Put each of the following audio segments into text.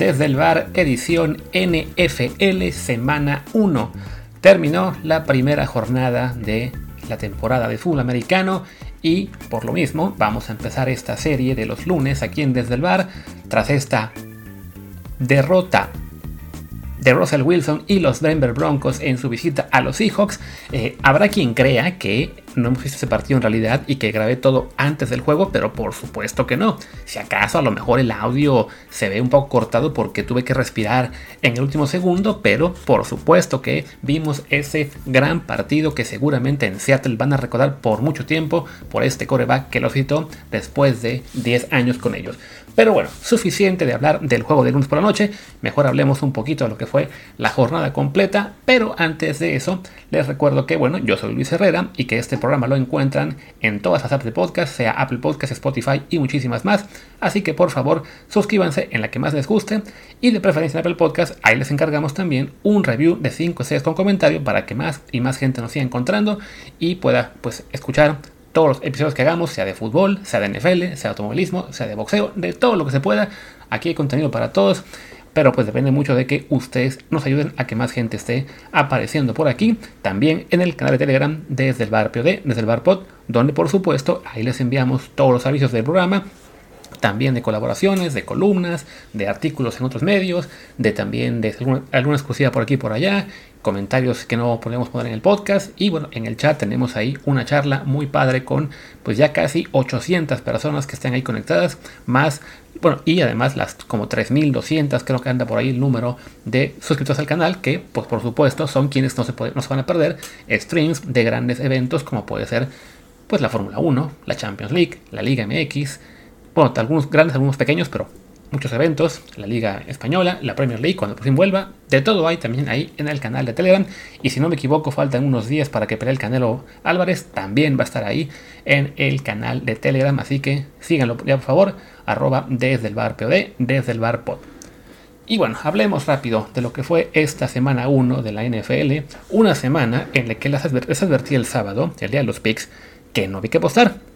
desde el bar edición NFL semana 1. Terminó la primera jornada de la temporada de fútbol americano y por lo mismo vamos a empezar esta serie de los lunes aquí en Desde el Bar tras esta derrota de Russell Wilson y los Denver Broncos en su visita a los Seahawks. Eh, habrá quien crea que no hemos visto ese partido en realidad y que grabé todo antes del juego, pero por supuesto que no. Si acaso a lo mejor el audio se ve un poco cortado porque tuve que respirar en el último segundo, pero por supuesto que vimos ese gran partido que seguramente en Seattle van a recordar por mucho tiempo por este coreback que lo citó después de 10 años con ellos. Pero bueno, suficiente de hablar del juego de lunes por la noche. Mejor hablemos un poquito de lo que fue la jornada completa. Pero antes de eso, les recuerdo que, bueno, yo soy Luis Herrera y que este programa lo encuentran en todas las apps de podcast, sea Apple Podcast, Spotify y muchísimas más. Así que por favor, suscríbanse en la que más les guste. Y de preferencia en Apple Podcast, ahí les encargamos también un review de 5 6 con comentario para que más y más gente nos siga encontrando y pueda pues escuchar todos los episodios que hagamos, sea de fútbol, sea de NFL, sea de automovilismo, sea de boxeo, de todo lo que se pueda. Aquí hay contenido para todos. Pero pues depende mucho de que ustedes nos ayuden a que más gente esté apareciendo por aquí. También en el canal de Telegram desde el bar POD, desde el bar POD, donde por supuesto ahí les enviamos todos los avisos del programa. También de colaboraciones, de columnas, de artículos en otros medios, de también de alguna, exclusiva por aquí y por allá, comentarios que no podemos poner en el podcast. Y bueno, en el chat tenemos ahí una charla muy padre con pues ya casi 800 personas que están ahí conectadas, más bueno, y además las como 3200 creo que anda por ahí el número de suscriptores al canal que pues por supuesto son quienes no se, no se van a perder streams de grandes eventos como puede ser pues la Fórmula 1, la Champions League, la Liga MX, bueno, algunos grandes, algunos pequeños, pero muchos eventos, la Liga Española, la Premier League, cuando por fin vuelva, de todo hay también ahí en el canal de Telegram. Y si no me equivoco, faltan unos días para que pelee el Canelo Álvarez, también va a estar ahí en el canal de Telegram. Así que síganlo ya por favor, arroba desde el bar POD, desde el bar pod. Y bueno, hablemos rápido de lo que fue esta semana 1 de la NFL, una semana en la que les advertí el sábado, el día de los picks, que no vi que apostar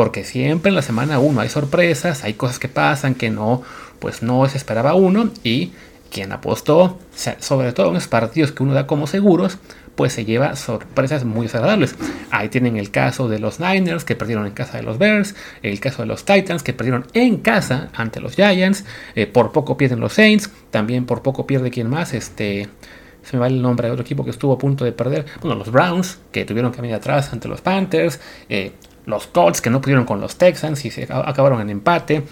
porque siempre en la semana 1 hay sorpresas, hay cosas que pasan que no, pues no se esperaba uno y quien apostó, sobre todo en los partidos que uno da como seguros, pues se lleva sorpresas muy desagradables. Ahí tienen el caso de los Niners que perdieron en casa de los Bears, el caso de los Titans que perdieron en casa ante los Giants, eh, por poco pierden los Saints, también por poco pierde quien más, este se me va el nombre de otro equipo que estuvo a punto de perder. Bueno, los Browns, que tuvieron que venir atrás ante los Panthers. Eh, los Colts que no pudieron con los Texans y se acabaron en empate.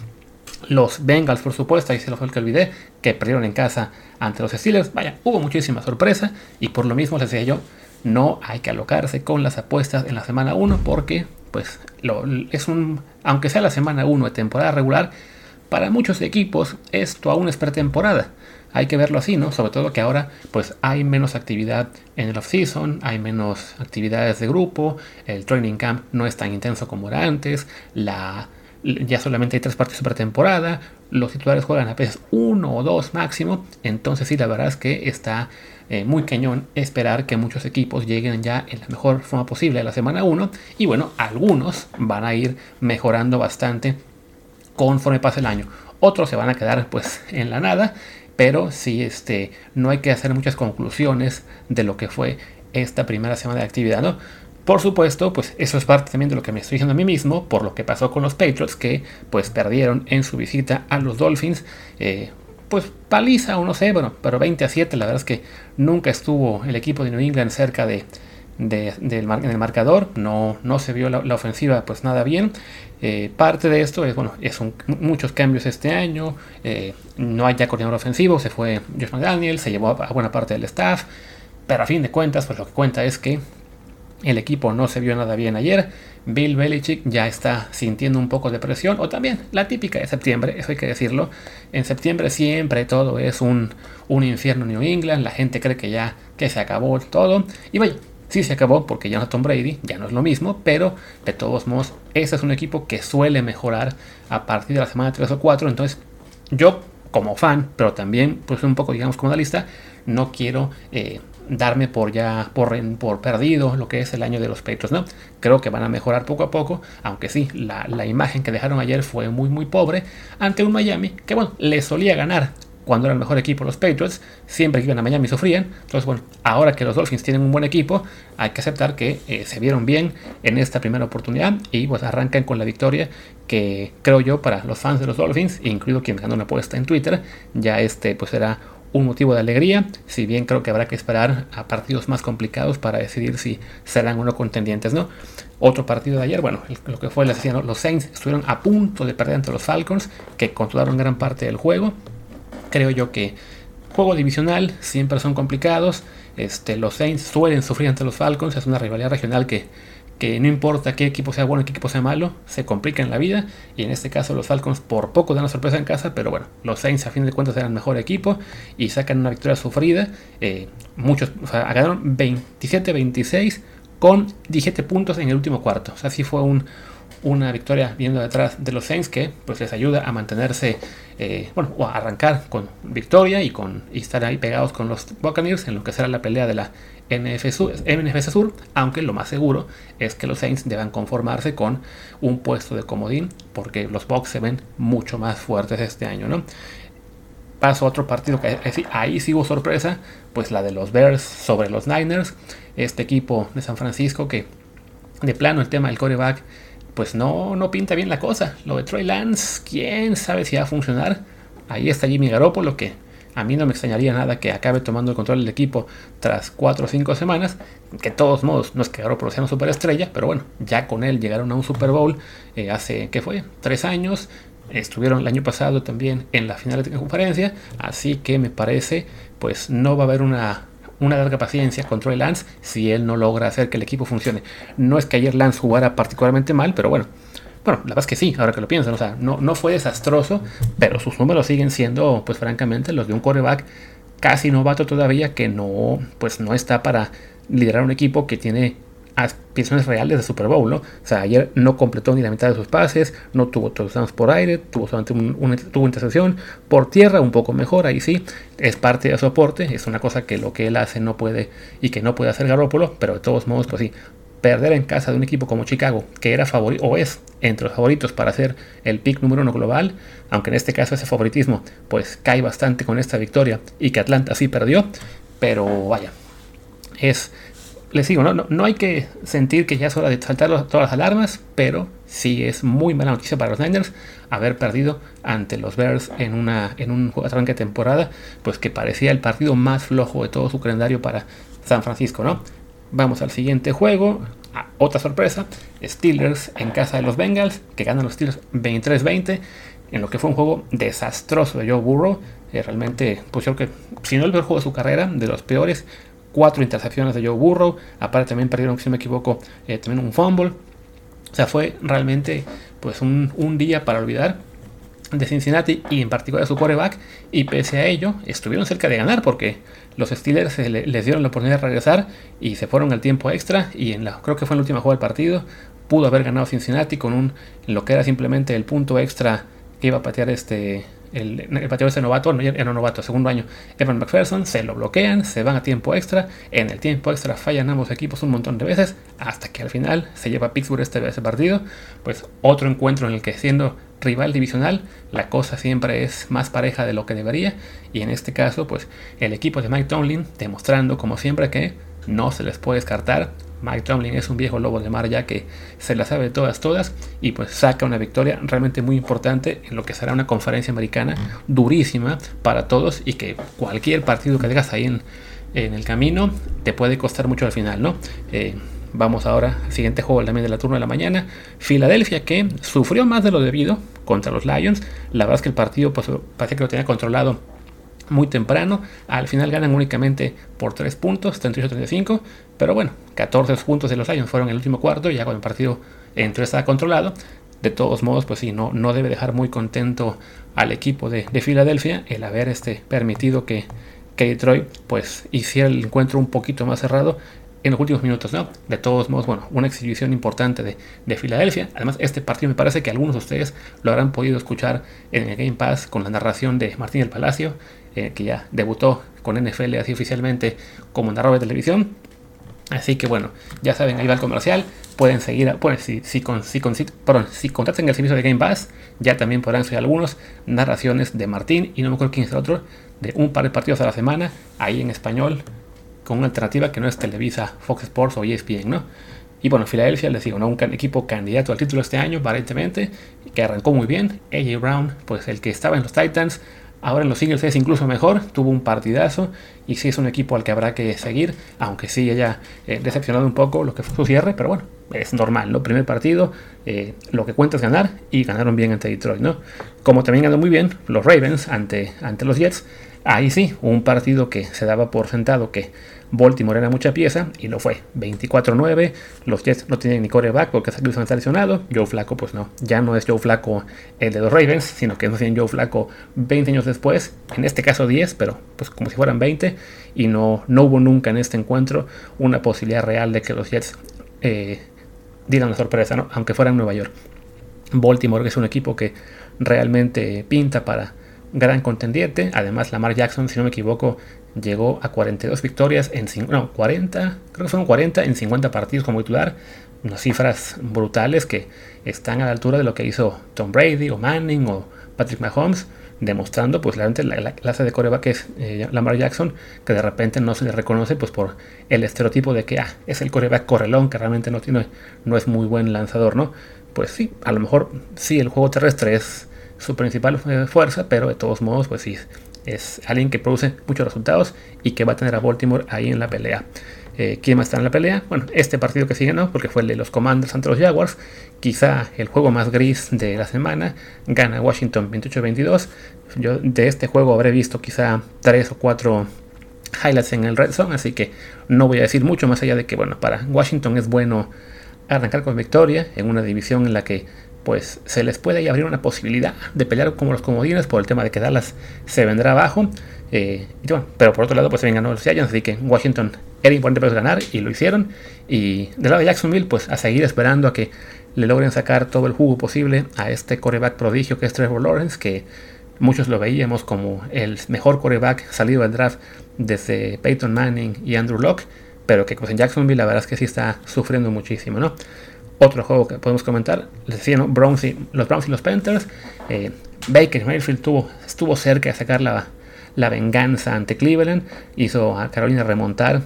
Los Bengals, por supuesto, ahí se lo fue el que olvidé, que perdieron en casa ante los Steelers. Vaya, hubo muchísima sorpresa y por lo mismo les decía yo, no hay que alocarse con las apuestas en la semana 1 porque, pues, lo, es un, aunque sea la semana 1 de temporada regular, para muchos equipos esto aún es pretemporada hay que verlo así, ¿no? Sobre todo que ahora pues hay menos actividad en el off-season, hay menos actividades de grupo, el training camp no es tan intenso como era antes, la, ya solamente hay tres partidos de pretemporada, los titulares juegan a veces uno o dos máximo, entonces sí, la verdad es que está eh, muy cañón esperar que muchos equipos lleguen ya en la mejor forma posible a la semana 1 y bueno, algunos van a ir mejorando bastante conforme pase el año. Otros se van a quedar pues en la nada pero sí este, no hay que hacer muchas conclusiones de lo que fue esta primera semana de actividad, ¿no? Por supuesto, pues eso es parte también de lo que me estoy diciendo a mí mismo, por lo que pasó con los Patriots, que pues perdieron en su visita a los Dolphins, eh, pues paliza o no sé, bueno, pero 20 a 7, la verdad es que nunca estuvo el equipo de New England cerca de, del en el marcador, no, no se vio la, la, ofensiva pues nada bien, eh, parte de esto es, bueno, es muchos cambios este año. Eh, no hay ya coordinador ofensivo, se fue Josh McDaniel, se llevó a, buena parte del staff. Pero a fin de cuentas, pues lo que cuenta es que el equipo no se vio nada bien ayer. Bill Belichick ya está sintiendo un poco de presión, o también la típica de septiembre, eso hay que decirlo. En septiembre siempre todo es un, un infierno en New England, la gente cree que ya que se acabó todo. Y vaya, Sí se acabó porque ya no Tom Brady, ya no es lo mismo, pero de todos modos, este es un equipo que suele mejorar a partir de la semana 3 o 4. Entonces, yo como fan, pero también pues un poco digamos como analista, no quiero eh, darme por ya por, por perdido lo que es el año de los Patriots, ¿no? Creo que van a mejorar poco a poco, aunque sí, la, la imagen que dejaron ayer fue muy muy pobre ante un Miami que bueno, le solía ganar cuando era el mejor equipo los Patriots, siempre iban a Miami sufrían. Entonces, bueno, ahora que los Dolphins tienen un buen equipo, hay que aceptar que eh, se vieron bien en esta primera oportunidad y pues arrancan con la victoria que creo yo para los fans de los Dolphins, incluido quien ganó una apuesta en Twitter, ya este pues será un motivo de alegría, si bien creo que habrá que esperar a partidos más complicados para decidir si serán o no contendientes, ¿no? Otro partido de ayer, bueno, lo que fue la sesión, los Saints estuvieron a punto de perder ante los Falcons, que controlaron gran parte del juego, creo yo que juego divisional siempre son complicados. Este, los Saints suelen sufrir ante los Falcons, es una rivalidad regional que, que no importa qué equipo sea bueno, qué equipo sea malo, se complica en la vida. Y en este caso los Falcons por poco dan la sorpresa en casa, pero bueno, los Saints a fin de cuentas eran el mejor equipo y sacan una victoria sufrida. Eh, muchos, o sea, ganaron 27-26 con 17 puntos en el último cuarto. O sea, sí fue un, una victoria viendo detrás de los Saints que pues les ayuda a mantenerse, eh, bueno, o a arrancar con victoria y, con, estar ahí pegados con los Buccaneers en lo que será la pelea de la NFC Sur, aunque lo más seguro es que los Saints deban conformarse con un puesto de comodín porque los Bucks se ven mucho más fuertes este año, ¿no? Paso a otro partido que ahí sí hubo sorpresa, pues la de los Bears sobre los Niners, este equipo de San Francisco que de plano el tema del coreback pues no, no pinta bien la cosa. Lo de Troy Lance, quién sabe si va a funcionar. Ahí está Jimmy Garoppolo, que a mí no me extrañaría nada que acabe tomando el control del equipo tras 4 o 5 semanas. Que de todos modos, no es que Garoppolo sea una superestrella, pero bueno, ya con él llegaron a un Super Bowl eh, hace, ¿qué fue? 3 años. Estuvieron el año pasado también en la final de conferencia. Así que me parece, pues no va a haber una una larga paciencia contra el Lance si él no logra hacer que el equipo funcione. No es que ayer Lance jugara particularmente mal, pero bueno. Bueno, la verdad es que sí, ahora que lo piensan, o sea, no, no fue desastroso, pero sus números siguen siendo, pues francamente, los de un quarterback casi novato todavía que no, pues no está para liderar un equipo que tiene aspiraciones reales de Super Bowl, ¿no? O sea, ayer no completó ni la mitad de sus pases, no tuvo touchdowns por aire, tuvo solamente un, tuvo intercepción por tierra, un poco mejor, ahí sí, es parte de su aporte, es una cosa que lo que él hace no puede y que no puede hacer Garoppolo, pero de todos modos, pues sí, perder en casa de un equipo como Chicago, que era favorito o es entre los favoritos para ser el pick número uno global, aunque en este caso ese favoritismo pues cae bastante con esta victoria y que Atlanta sí perdió, pero vaya, es les digo, no, no, hay que sentir que ya es hora de saltar todas las alarmas, pero sí es muy mala noticia para los Niners haber perdido ante los Bears en, una, en un arranque de temporada, pues que parecía el partido más flojo de todo su calendario para San Francisco, ¿no? Vamos al siguiente juego. Ah, otra sorpresa, Steelers en casa de los Bengals, que ganan los Steelers 23-20, en lo que fue un juego desastroso de Joe Burrow. Eh, realmente, pues yo creo que si no el peor juego de su carrera, de los peores, cuatro intercepciones de Joe Burrow, aparte también perdieron, si no me equivoco, eh, también un fumble. O sea, fue realmente pues un, día para olvidar de Cincinnati y en particular su quarterback. Y pese a ello, estuvieron cerca de ganar porque los Steelers les dieron la oportunidad de regresar y se fueron al tiempo extra. Y en la, creo que fue en la última jugada del partido, pudo haber ganado Cincinnati con un lo que era simplemente el punto extra que iba a patear este el, el pateador ese novato, no era novato, segundo año, Evan McPherson, se lo bloquean, se van a tiempo extra, en el tiempo extra fallan ambos equipos un montón de veces, hasta que al final se lleva a Pittsburgh este, partido, pues otro encuentro en el que siendo rival divisional, la cosa siempre es más pareja de lo que debería, y en este caso, pues el equipo de Mike Tomlin demostrando como siempre que no se les puede descartar Mike Tomlin es un viejo lobo de mar ya que se la sabe todas, todas, y pues saca una victoria realmente muy importante en lo que será una conferencia americana durísima para todos y que cualquier partido que dejas ahí en, el camino te puede costar mucho al final, ¿no? Eh, vamos ahora al siguiente juego también de la turno de la mañana. Filadelfia que sufrió más de lo debido contra los Lions. La verdad es que el partido pues, parece que lo tenía controlado muy temprano. Al final ganan únicamente por 3 puntos, 38-35. Pero bueno, 14 puntos de los Lions fueron en el último cuarto, ya cuando el partido entró estaba controlado. De todos modos, pues sí, no, no debe dejar muy contento al equipo de, Filadelfia el haber este, permitido que, que Detroit pues hiciera el encuentro un poquito más cerrado en los últimos minutos, ¿no? De todos modos, bueno, una exhibición importante de, de, Filadelfia. Además, este partido me parece que algunos de ustedes lo habrán podido escuchar en el Game Pass con la narración de Martín del Palacio. Eh, que ya debutó con NFL así oficialmente como narrador de televisión. Así que bueno, ya saben, ahí va el comercial. Pueden seguir, pues, si, si, si, perdón, si contratan el servicio de Game Pass, ya también podrán seguir algunos narraciones de Martín y no me acuerdo quién es el otro, de un par de partidos a la semana, ahí en español, con una alternativa que no es Televisa, Fox Sports o ESPN, ¿no? Y bueno, Filadelfia, les digo, ¿no? un equipo candidato al título este año, aparentemente, que arrancó muy bien. AJ Brown, pues el que estaba en los Titans, ahora en los Eagles es incluso mejor, tuvo un partidazo y sí es un equipo al que habrá que seguir, aunque sí haya eh, decepcionado un poco lo que fue su cierre, pero bueno, es normal, ¿no? Primer partido, eh, lo que cuenta es ganar y ganaron bien ante Detroit, ¿no? Como también ganó muy bien los Ravens ante, ante los Jets, ahí sí, un partido que se daba por sentado que Baltimore era mucha pieza y lo fue. 24-9. Los Jets no tienen ni coreback porque Wilson está lesionado. Joe Flaco, pues no. Ya no es Joe Flaco el de los Ravens, sino que no tienen Joe Flaco 20 años después. En este caso 10, pero pues como si fueran 20. Y no, no hubo nunca en este encuentro una posibilidad real de que los Jets eh, dieran la sorpresa, aunque fuera en Nueva York. Baltimore es un equipo que realmente pinta para gran contendiente. Además, Lamar Jackson, si no me equivoco, llegó a 42 victorias en 40, creo que fueron 40 en 50 partidos como titular. Unas cifras brutales que están a la altura de lo que hizo Tom Brady o Manning o Patrick Mahomes, demostrando pues realmente la, clase de coreback que es eh, Lamar Jackson, que de repente no se le reconoce pues por el estereotipo de que ah, es el coreback correlón que realmente no tiene, no es muy buen lanzador, ¿no? Pues sí, a lo mejor sí el juego terrestre es su principal eh, fuerza, pero de todos modos pues sí es alguien que produce muchos resultados y que va a tener a Baltimore ahí en la pelea. Eh, ¿Quién más está en la pelea? Bueno, este partido que sigue no, porque fue el de los Commanders ante los Jaguars. Quizá el juego más gris de la semana. Gana Washington 28-22. Yo de este juego habré visto quizá 3 o 4 highlights en el Red Zone, así que no voy a decir mucho más allá de que, bueno, para Washington es bueno arrancar con victoria en una división en la que pues se les puede abrir una posibilidad de pelear como los comodines por el tema de que Dallas se vendrá abajo. Eh, pero por otro lado, pues se ganó los Giants, así que Washington era importante para ganar y lo hicieron. Y del lado de Jacksonville, pues a seguir esperando a que le logren sacar todo el jugo posible a este coreback prodigio que es Trevor Lawrence, que muchos lo veíamos como el mejor coreback salido del draft desde Peyton Manning y Andrew Locke, pero que pues en Jacksonville la verdad es que sí está sufriendo muchísimo, ¿no? Otro juego que podemos comentar, les decía, los Browns y los Panthers. Eh, Baker Mayfield tuvo, estuvo cerca de sacar la, venganza ante Cleveland. Hizo a Carolina remontar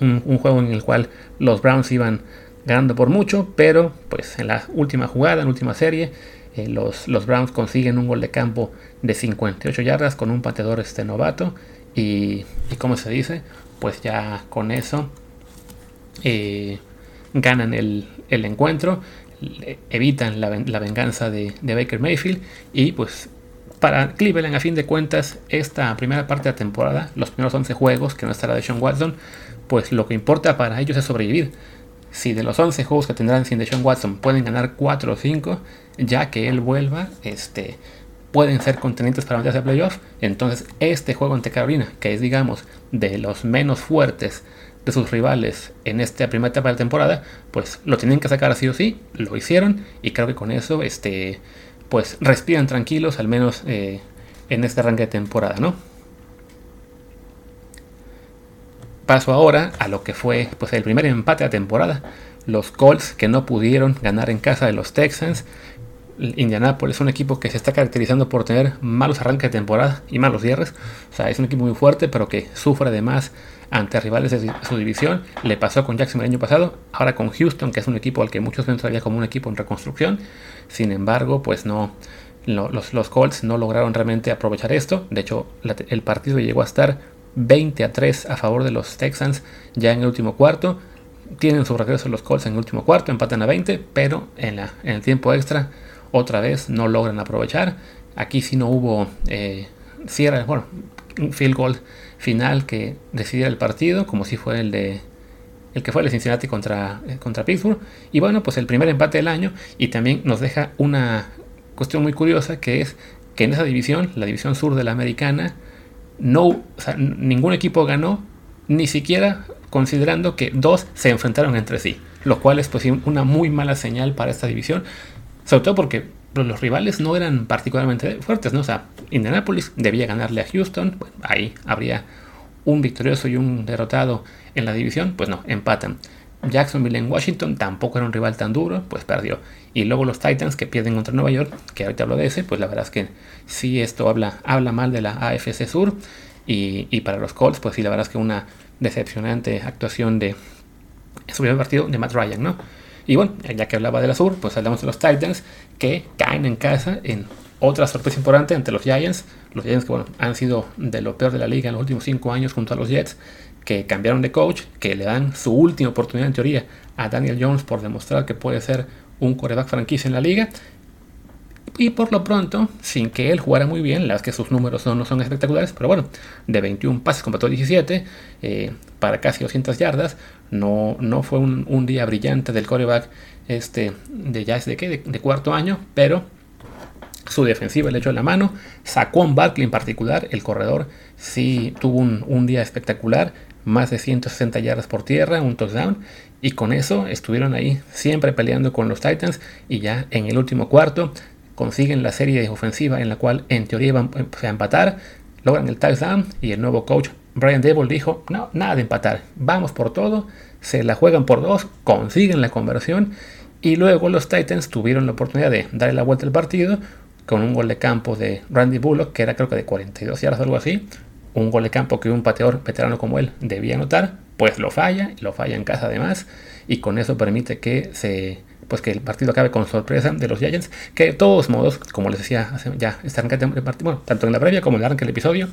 un, juego en el cual los Browns iban ganando por mucho, pero pues en la última jugada, en la última serie, eh, los, los, Browns consiguen un gol de campo de 58 yardas con un pateador este novato. Y, y como se dice, pues ya con eso eh, ganan el, el encuentro, evitan la, venganza de, Baker Mayfield y pues para Cleveland a fin de cuentas esta primera parte de la temporada, los primeros 11 juegos que no estará de Sean Watson, pues lo que importa para ellos es sobrevivir. Si de los 11 juegos que tendrán sin Sean Watson pueden ganar 4 o 5, ya que él vuelva, este, pueden ser contendientes para meterse a playoff. Entonces, este juego ante Carolina, que es, digamos, de los menos fuertes de sus rivales en esta primera etapa de temporada, pues lo tienen que sacar así o sí, lo hicieron y creo que con eso, este, pues respiran tranquilos, al menos eh, en este arranque de temporada, ¿no? Paso ahora a lo que fue pues, el primer empate de la temporada. Los Colts que no pudieron ganar en casa de los Texans. Indianapolis es un equipo que se está caracterizando por tener malos arranques de temporada y malos cierres. O sea, es un equipo muy fuerte, pero que sufre además ante rivales de su división. Le pasó con Jackson el año pasado, ahora con Houston, que es un equipo al que muchos ven todavía como un equipo en reconstrucción. Sin embargo, pues no, los, los Colts no lograron realmente aprovechar esto. De hecho, el partido llegó a estar 20 a 3 a favor de los Texans ya en el último cuarto. Tienen su regreso los Colts en el último cuarto, empatan a 20, pero en, la, en el tiempo extra otra vez no logran aprovechar. Aquí sí no hubo eh, cierre, bueno, un field goal final que decidiera el partido, como si fue el de el que fue el Cincinnati contra, eh, contra Pittsburgh. Y bueno, pues el primer empate del año y también nos deja una cuestión muy curiosa que es que en esa división, la división sur de la americana, no, ningún equipo ganó, ni siquiera considerando que dos se enfrentaron entre sí, lo cual es pues una muy mala señal para esta división, sobre todo porque los rivales no eran particularmente fuertes, ¿no? O sea, Indianapolis debía ganarle a Houston, ahí habría un victorioso y un derrotado en la división, pues no, empatan. Jacksonville en Washington tampoco era un rival tan duro, pues perdió. Y luego los Titans que pierden contra Nueva York, que ahorita hablo de ese, pues la verdad es que sí esto habla, habla mal de la AFC Sur. Y, para los Colts, pues sí, la verdad es que una decepcionante actuación de su primer partido de Matt Ryan, ¿no? Y bueno, ya que hablaba de la Sur, pues hablamos de los Titans que caen en casa en otra sorpresa importante ante los Giants. Los Giants que bueno, han sido de lo peor de la liga en los últimos cinco años junto a los Jets que cambiaron de coach, que le dan su última oportunidad en teoría a Daniel Jones por demostrar que puede ser un coreback franquicia en la liga. Y por lo pronto, sin que él jugara muy bien, las que sus números no, son espectaculares, pero bueno, de 21 pases completó 17 eh, para casi 200 yardas. No, no fue un, día brillante del coreback este, de ya de, ¿qué? de, cuarto año, pero su defensiva le echó la mano. Sacó un Barkley en particular, el corredor sí tuvo un, un día espectacular más de 160 yardas por tierra, un touchdown, y con eso estuvieron ahí siempre peleando con los Titans y ya en el último cuarto consiguen la serie ofensiva en la cual en teoría iban a empatar, logran el touchdown y el nuevo coach Brian Dable dijo, no, nada de empatar, vamos por todo, se la juegan por dos, consiguen la conversión y luego los Titans tuvieron la oportunidad de darle la vuelta al partido con un gol de campo de Randy Bullock, que era creo que de 42 yardas o algo así, un gol de campo que un pateador veterano como él debía anotar, pues lo falla, lo falla en casa además, y con eso permite que se pues que el partido acabe con sorpresa de los Giants, que de todos modos, como les decía ya, este arranque de bueno, tanto en la previa como en el arranque del episodio,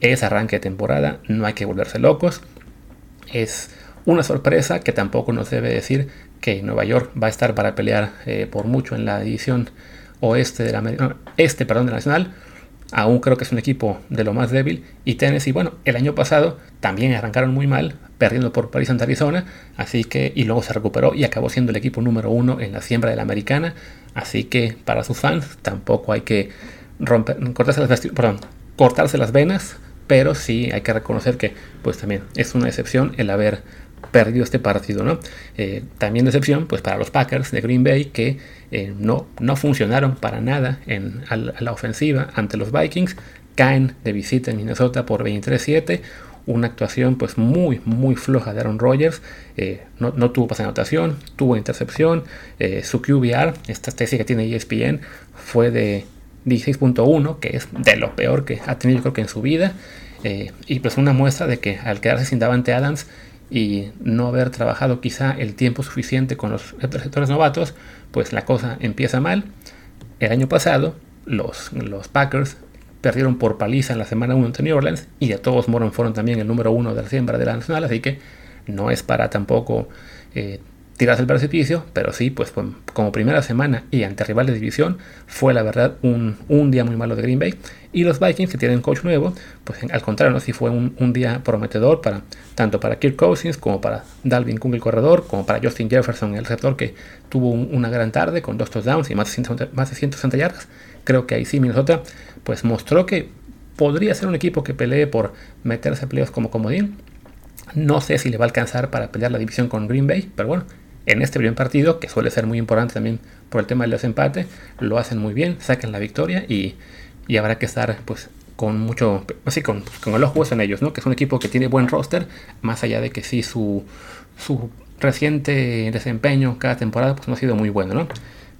es arranque de temporada, no hay que volverse locos, es una sorpresa que tampoco nos debe decir que Nueva York va a estar para pelear eh, por mucho en la división oeste de la este perdón de la nacional Aún creo que es un equipo de lo más débil. Y Tennessee, bueno, el año pasado también arrancaron muy mal, perdiendo por París ante Arizona. Así que, y luego se recuperó y acabó siendo el equipo número uno en la siembra de la americana. Así que para sus fans tampoco hay que romper, cortarse las, cortarse las venas. Pero sí hay que reconocer que, pues también es una excepción el haber perdido este partido, ¿no? Eh, también decepción, pues para los Packers de Green Bay que eh, no, no funcionaron para nada en, a, la ofensiva ante los Vikings, caen de visita en Minnesota por 23-7, una actuación pues muy muy floja de Aaron Rodgers, eh, no, tuvo pase anotación, tuvo intercepción, su QBR, esta tesis que tiene ESPN, fue de 16.1, que es de lo peor que ha tenido creo que en su vida, y pues una muestra de que al quedarse sin Davante Adams, y no haber trabajado quizá el tiempo suficiente con los receptores novatos, pues la cosa empieza mal. El año pasado los, los Packers perdieron por paliza en la semana 1 ante New Orleans y de todos modos fueron también el número 1 de la siembra de la nacional, así que no es para tampoco eh, tirarse el precipicio, pero sí, pues como primera semana y ante rival de división, fue la verdad un, un, día muy malo de Green Bay. Y los Vikings, que tienen coach nuevo, pues al contrario, ¿no? sí fue un, un, día prometedor para tanto para Kirk Cousins como para Dalvin Cook, el corredor, como para Justin Jefferson, el receptor, que tuvo una gran tarde con dos touchdowns y más de, 160, más de 160 yardas. Creo que ahí sí Minnesota pues mostró que podría ser un equipo que pelee por meterse a playoffs como comodín. No sé si le va a alcanzar para pelear la división con Green Bay, pero bueno, en este primer partido, que suele ser muy importante también por el tema del desempate, lo hacen muy bien, sacan la victoria y, habrá que estar pues con mucho, así con, con los juegos en ellos, ¿no? Que es un equipo que tiene buen roster, más allá de que sí su, su reciente desempeño cada temporada pues no ha sido muy bueno, ¿no?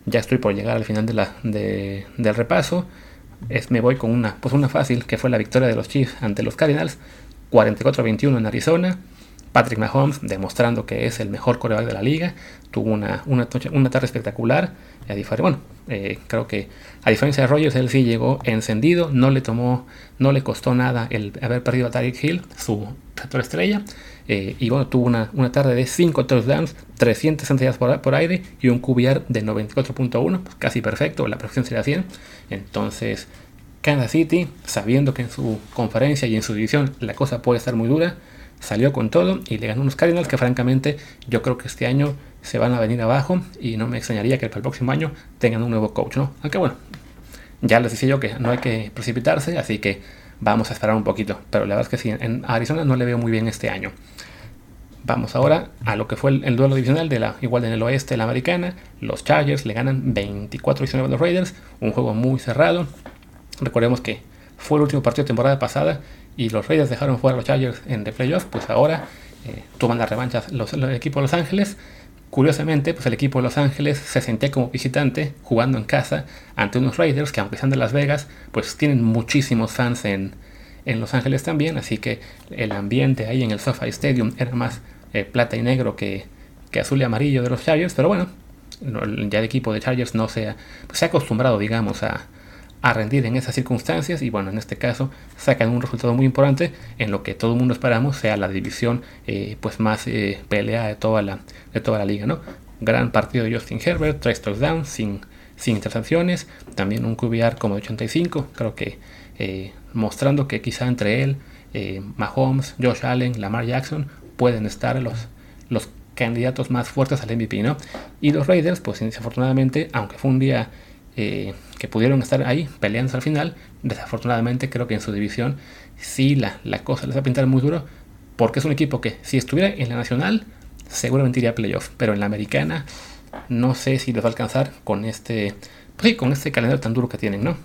Ya estoy por llegar al final del repaso. Es, me voy con una, pues una fácil, que fue la victoria de los Chiefs ante los Cardinals, 44-21 en Arizona. Patrick Mahomes demostrando que es el mejor coreback de la liga, tuvo una, una, tarde espectacular. bueno, eh, creo que a diferencia de Rogers, él sí llegó encendido, no le tomó, no le costó nada el haber perdido a Tariq Hill, su receptor estrella. Eh, y bueno, tuvo una, tarde de 5 touchdowns, 360 yardas por, por, aire y un QBR de 94.1, pues casi perfecto, la perfección sería 100. Entonces, Kansas City, sabiendo que en su conferencia y en su división la cosa puede estar muy dura, salió con todo y le ganó unos Cardinals que francamente yo creo que este año se van a venir abajo y no me extrañaría que para el próximo año tengan un nuevo coach, ¿no? Aunque bueno, ya les decía yo que no hay que precipitarse, así que vamos a esperar un poquito. Pero la verdad es que sí, en Arizona no le veo muy bien este año. Vamos ahora a lo que fue el, duelo divisional de la igual en el oeste de la americana. Los Chargers le ganan 24-19 a los Raiders, un juego muy cerrado. Recordemos que fue el último partido de temporada pasada y los Raiders dejaron fuera a los Chargers en the playoffs, pues ahora eh, toman la revancha los, el equipo de Los Ángeles. Curiosamente, pues el equipo de Los Ángeles se sentía como visitante jugando en casa ante unos Raiders que aunque sean de Las Vegas, pues tienen muchísimos fans en, en Los Ángeles también, así que el ambiente ahí en el SoFi Stadium era más eh, plata y negro que, que, azul y amarillo de los Chargers, pero bueno, ya el equipo de Chargers no se ha, pues se ha acostumbrado, digamos, a, a rendir en esas circunstancias y bueno, en este caso sacan un resultado muy importante en lo que todo el mundo esperamos sea la división eh, pues más eh, peleada de toda la, de toda la liga, ¿no? Gran partido de Justin Herbert, tres touchdowns sin, sin intercepciones, también un QBR como de 85, creo que eh, mostrando que quizá entre él, Mahomes, Josh Allen, Lamar Jackson pueden estar los, los candidatos más fuertes al MVP, ¿no? Y los Raiders, pues desafortunadamente, aunque fue un día eh, que pudieron estar ahí peleando al final. Desafortunadamente creo que en su división sí la, la cosa les va a pintar muy duro porque es un equipo que si estuviera en la nacional seguramente iría a playoff, pero en la americana no sé si les va a alcanzar con este, pues con este calendario tan duro que tienen, ¿no?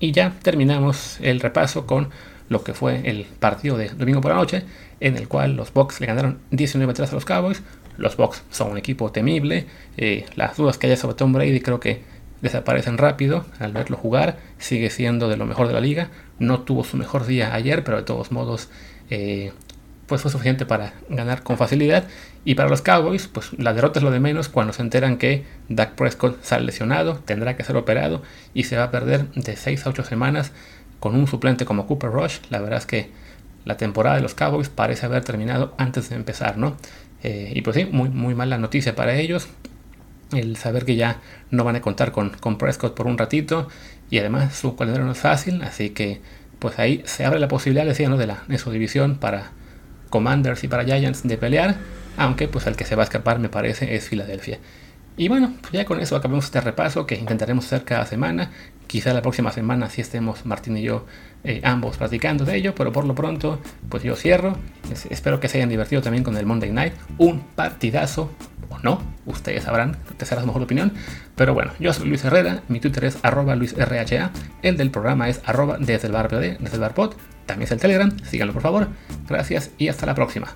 Y ya terminamos el repaso con lo que fue el partido de domingo por la noche, en el cual los Bucks le ganaron 19 3 a los Cowboys. Los Bucks son un equipo temible. Eh, las dudas que haya sobre Tom Brady creo que desaparecen rápido al verlo jugar, sigue siendo de lo mejor de la liga, no tuvo su mejor día ayer, pero de todos modos eh, pues fue suficiente para ganar con facilidad. Y para los Cowboys, pues la derrota es lo de menos cuando se enteran que Dak Prescott sale lesionado, tendrá que ser operado y se va a perder de 6 a 8 semanas con un suplente como Cooper Rush. La verdad es que la temporada de los Cowboys parece haber terminado antes de empezar, ¿no? Eh, y pues sí, muy, muy mala noticia para ellos el saber que ya no van a contar con, con Prescott por un ratito y además su calendario no es fácil, así que pues ahí se abre la posibilidad, decía, ¿no? de, la, de su división para Commanders y para Giants de pelear, aunque pues el que se va a escapar me parece es Filadelfia. Y bueno, pues ya con eso acabamos este repaso que intentaremos hacer cada semana. Quizá la próxima semana sí estemos Martín y yo eh, ambos platicando de ello, pero por lo pronto pues yo cierro. espero que se hayan divertido también con el Monday Night. Un partidazo o no, ustedes sabrán, te será su mejor opinión. Pero bueno, yo soy Luis Herrera, mi Twitter es arroba luisrha, el del programa es arroba desde el bar desde el bar pod, también es el Telegram, síganlo por favor. Gracias y hasta la próxima.